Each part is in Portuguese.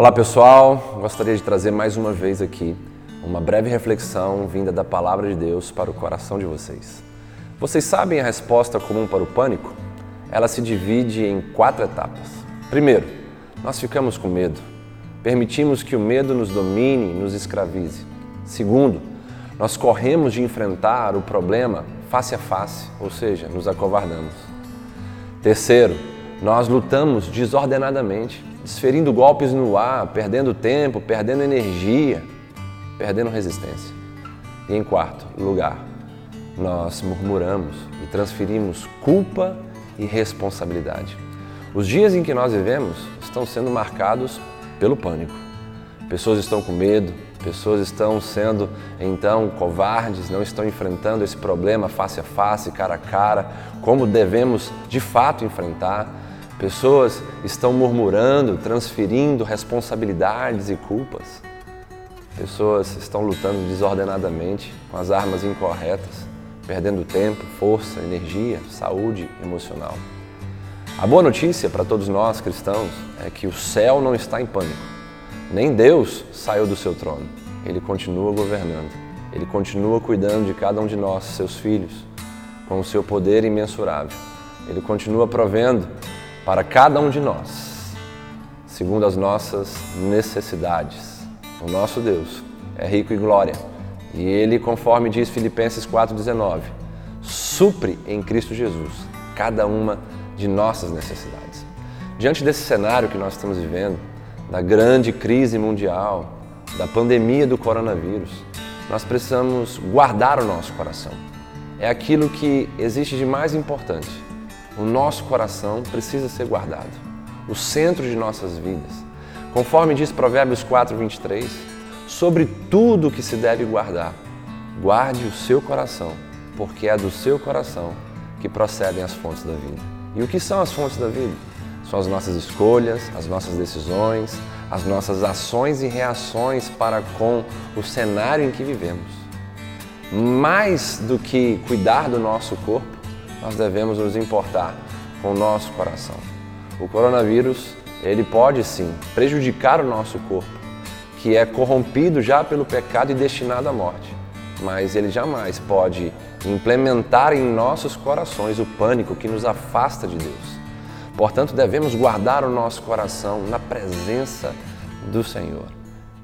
Olá pessoal, gostaria de trazer mais uma vez aqui uma breve reflexão vinda da palavra de Deus para o coração de vocês. Vocês sabem a resposta comum para o pânico? Ela se divide em quatro etapas. Primeiro, nós ficamos com medo. Permitimos que o medo nos domine, nos escravize. Segundo, nós corremos de enfrentar o problema face a face, ou seja, nos acovardamos. Terceiro, nós lutamos desordenadamente desferindo golpes no ar, perdendo tempo, perdendo energia, perdendo resistência. E em quarto lugar, nós murmuramos e transferimos culpa e responsabilidade. Os dias em que nós vivemos estão sendo marcados pelo pânico. Pessoas estão com medo, pessoas estão sendo então covardes, não estão enfrentando esse problema face a face, cara a cara, como devemos de fato enfrentar. Pessoas estão murmurando, transferindo responsabilidades e culpas. Pessoas estão lutando desordenadamente com as armas incorretas, perdendo tempo, força, energia, saúde emocional. A boa notícia para todos nós cristãos é que o céu não está em pânico. Nem Deus saiu do seu trono. Ele continua governando. Ele continua cuidando de cada um de nós, seus filhos, com o seu poder imensurável. Ele continua provendo para cada um de nós, segundo as nossas necessidades. O nosso Deus é rico em glória e Ele, conforme diz Filipenses 4,19, supre em Cristo Jesus cada uma de nossas necessidades. Diante desse cenário que nós estamos vivendo, da grande crise mundial, da pandemia do coronavírus, nós precisamos guardar o nosso coração. É aquilo que existe de mais importante o nosso coração precisa ser guardado, o centro de nossas vidas. Conforme diz Provérbios 4, 23, sobre tudo que se deve guardar, guarde o seu coração, porque é do seu coração que procedem as fontes da vida. E o que são as fontes da vida? São as nossas escolhas, as nossas decisões, as nossas ações e reações para com o cenário em que vivemos. Mais do que cuidar do nosso corpo, nós devemos nos importar com o nosso coração. O coronavírus, ele pode sim prejudicar o nosso corpo, que é corrompido já pelo pecado e destinado à morte, mas ele jamais pode implementar em nossos corações o pânico que nos afasta de Deus. Portanto, devemos guardar o nosso coração na presença do Senhor,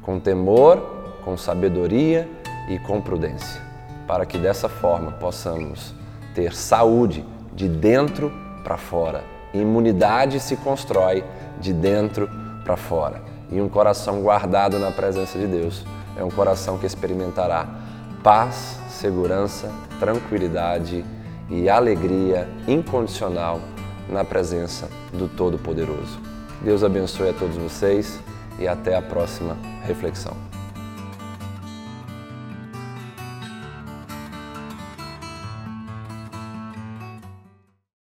com temor, com sabedoria e com prudência, para que dessa forma possamos ter saúde de dentro para fora. Imunidade se constrói de dentro para fora. E um coração guardado na presença de Deus é um coração que experimentará paz, segurança, tranquilidade e alegria incondicional na presença do Todo-Poderoso. Deus abençoe a todos vocês e até a próxima reflexão.